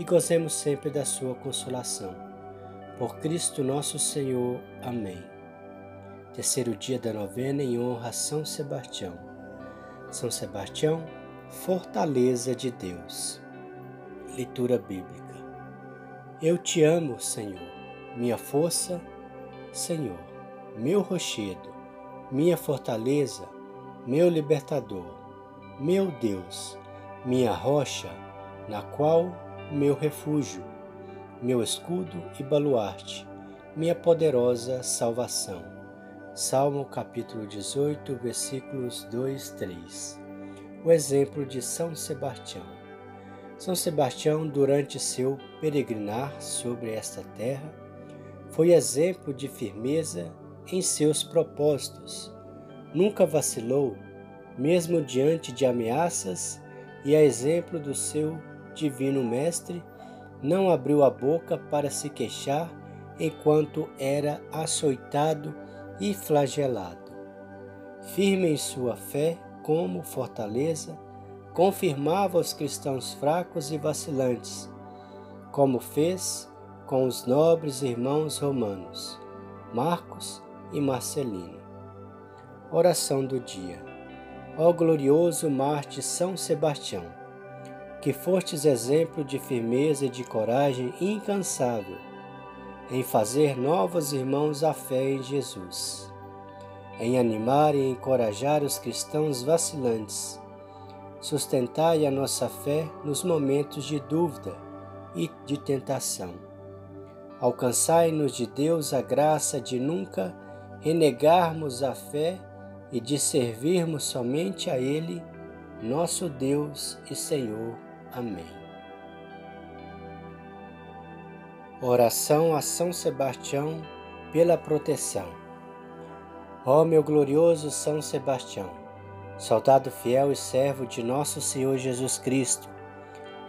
e gozemos sempre da sua consolação. Por Cristo nosso Senhor. Amém. Terceiro dia da novena em honra a São Sebastião. São Sebastião, fortaleza de Deus. Leitura bíblica. Eu te amo, Senhor, minha força, Senhor, meu rochedo, minha fortaleza, meu libertador, meu Deus, minha rocha, na qual meu refúgio, meu escudo e baluarte, minha poderosa salvação. Salmo capítulo 18, versículos 2, 3. O exemplo de São Sebastião. São Sebastião, durante seu peregrinar sobre esta terra, foi exemplo de firmeza em seus propósitos. Nunca vacilou, mesmo diante de ameaças, e a exemplo do seu Divino Mestre, não abriu a boca para se queixar enquanto era açoitado e flagelado. Firme em sua fé, como fortaleza, confirmava os cristãos fracos e vacilantes, como fez com os nobres irmãos romanos, Marcos e Marcelino. Oração do dia. Ó glorioso Marte São Sebastião, que fostes exemplo de firmeza e de coragem incansável em fazer novos irmãos a fé em Jesus, em animar e encorajar os cristãos vacilantes. Sustentai a nossa fé nos momentos de dúvida e de tentação. Alcançai-nos de Deus a graça de nunca renegarmos a fé e de servirmos somente a Ele, nosso Deus e Senhor. Amém. Oração a São Sebastião pela proteção. Ó meu glorioso São Sebastião, soldado fiel e servo de nosso Senhor Jesus Cristo,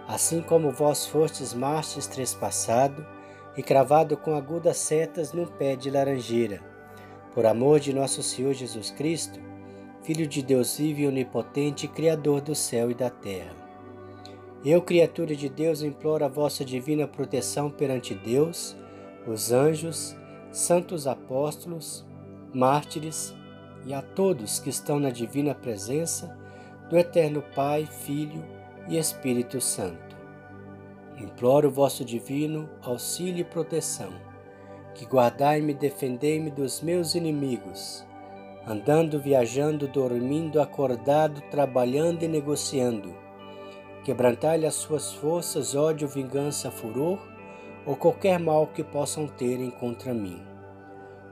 assim como vós fostes mártires trespassado e cravado com agudas setas num pé de laranjeira, por amor de nosso Senhor Jesus Cristo, Filho de Deus vivo e onipotente, Criador do céu e da terra eu, criatura de Deus, imploro a vossa divina proteção perante Deus, os anjos, santos apóstolos, mártires e a todos que estão na divina presença do Eterno Pai, Filho e Espírito Santo. Imploro o vosso divino auxílio e proteção, que guardai-me e defendei-me dos meus inimigos, andando, viajando, dormindo, acordado, trabalhando e negociando Quebrantai-lhe as suas forças, ódio, vingança, furor, ou qualquer mal que possam terem contra mim.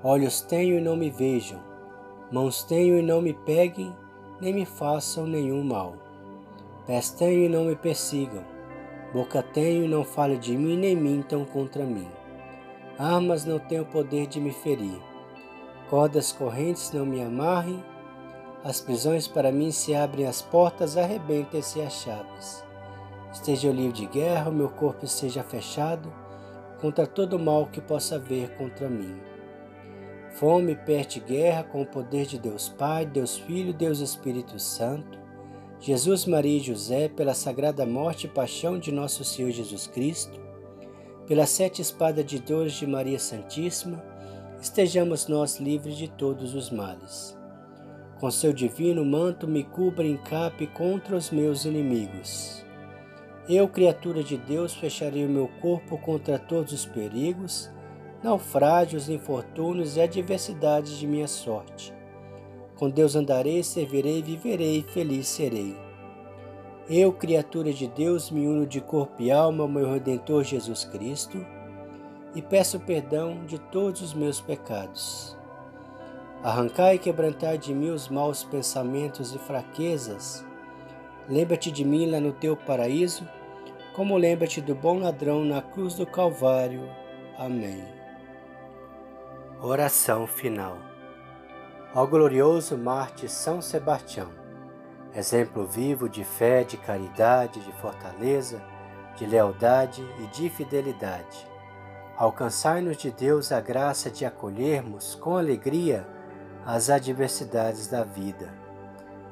Olhos tenho e não me vejam, mãos tenho e não me peguem, nem me façam nenhum mal. Pés tenho e não me persigam, boca tenho e não fale de mim, nem mintam contra mim. Armas não têm o poder de me ferir, cordas correntes não me amarrem, as prisões para mim se abrem as portas, arrebentem-se as chaves. Esteja eu livre de guerra, o meu corpo esteja fechado contra todo mal que possa haver contra mim. Fome, peste, guerra com o poder de Deus Pai, Deus Filho, Deus Espírito Santo, Jesus, Maria e José, pela sagrada morte e paixão de nosso Senhor Jesus Cristo, pelas sete espadas de Deus de Maria Santíssima, estejamos nós livres de todos os males. Com seu divino manto me cubra e encape contra os meus inimigos. Eu, criatura de Deus, fecharei o meu corpo contra todos os perigos, naufrágios, infortúnios e adversidades de minha sorte. Com Deus andarei, servirei, viverei e feliz serei. Eu, criatura de Deus, me uno de corpo e alma ao meu Redentor Jesus Cristo e peço perdão de todos os meus pecados. Arrancai e quebrantai de mim os maus pensamentos e fraquezas. Lembra-te de mim lá no teu paraíso, como lembra-te do bom ladrão na cruz do Calvário. Amém. Oração final. Ao glorioso Marte São Sebastião, exemplo vivo de fé, de caridade, de fortaleza, de lealdade e de fidelidade. Alcançai-nos de Deus a graça de acolhermos com alegria as adversidades da vida.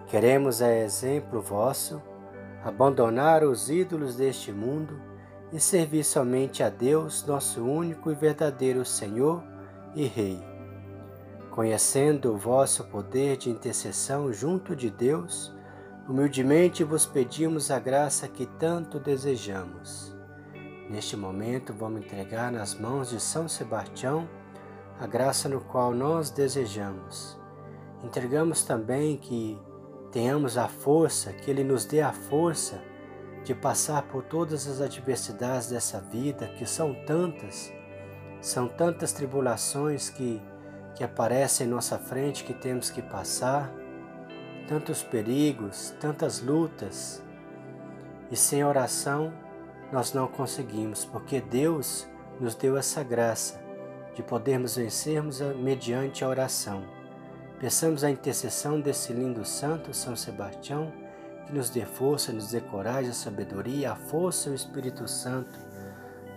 Queremos, a exemplo vosso, abandonar os ídolos deste mundo e servir somente a Deus, nosso único e verdadeiro Senhor e Rei. Conhecendo o vosso poder de intercessão junto de Deus, humildemente vos pedimos a graça que tanto desejamos. Neste momento, vamos entregar nas mãos de São Sebastião a graça no qual nós desejamos. Entregamos também que tenhamos a força, que Ele nos dê a força de passar por todas as adversidades dessa vida, que são tantas, são tantas tribulações que, que aparecem em nossa frente que temos que passar, tantos perigos, tantas lutas, e sem oração nós não conseguimos, porque Deus nos deu essa graça de podermos vencermos mediante a oração. Peçamos a intercessão desse lindo santo, São Sebastião, que nos dê força, nos dê coragem, a sabedoria, a força e o Espírito Santo,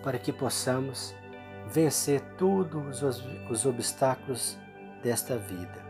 para que possamos vencer todos os, os obstáculos desta vida.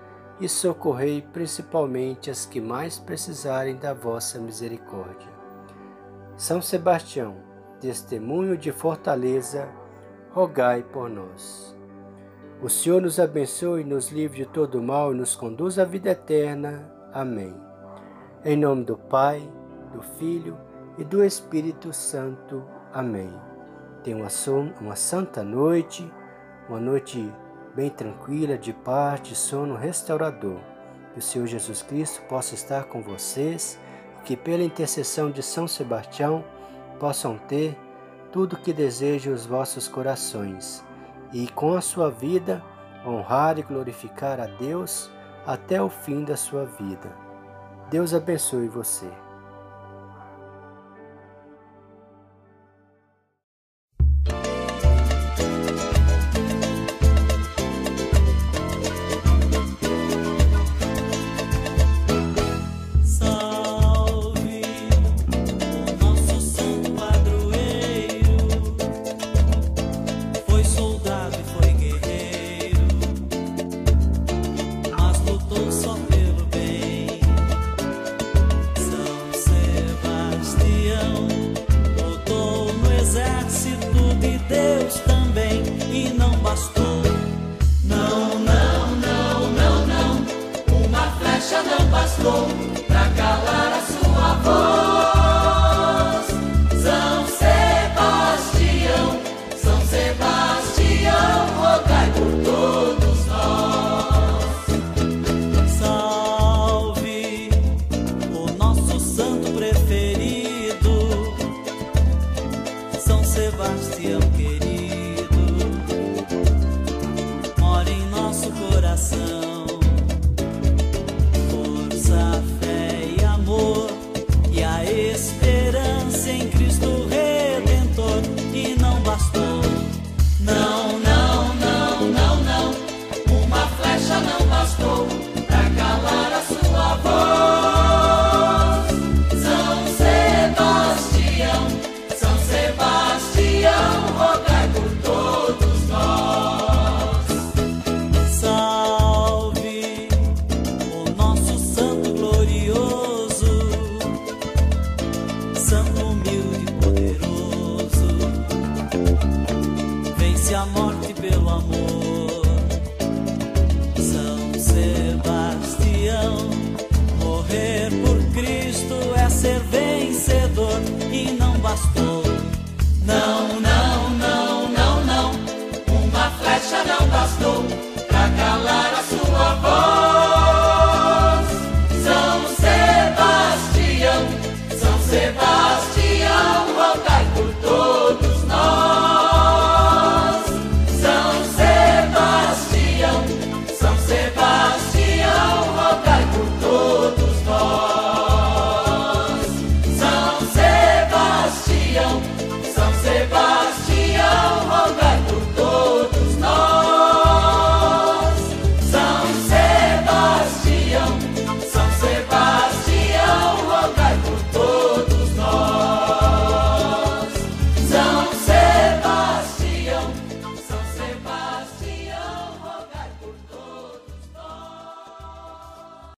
e socorrei principalmente as que mais precisarem da vossa misericórdia. São Sebastião, testemunho de fortaleza, rogai por nós. O Senhor nos abençoe, nos livre de todo mal e nos conduz à vida eterna. Amém. Em nome do Pai, do Filho e do Espírito Santo. Amém. Tenha uma, uma santa noite, uma noite bem tranquila, de paz, de sono restaurador. Que o Senhor Jesus Cristo possa estar com vocês e que, pela intercessão de São Sebastião, possam ter tudo o que desejam os vossos corações e, com a sua vida, honrar e glorificar a Deus até o fim da sua vida. Deus abençoe você. bastou pra calar a sua voz. São Sebastião, São Sebastião, rogai por todos nós. Salve o nosso santo preferido, São Sebastião querido. vence a morte pelo amor. São Sebastião, morrer por Cristo é ser vencedor e não bastou. Não, não, não, não, não, uma flecha não bastou.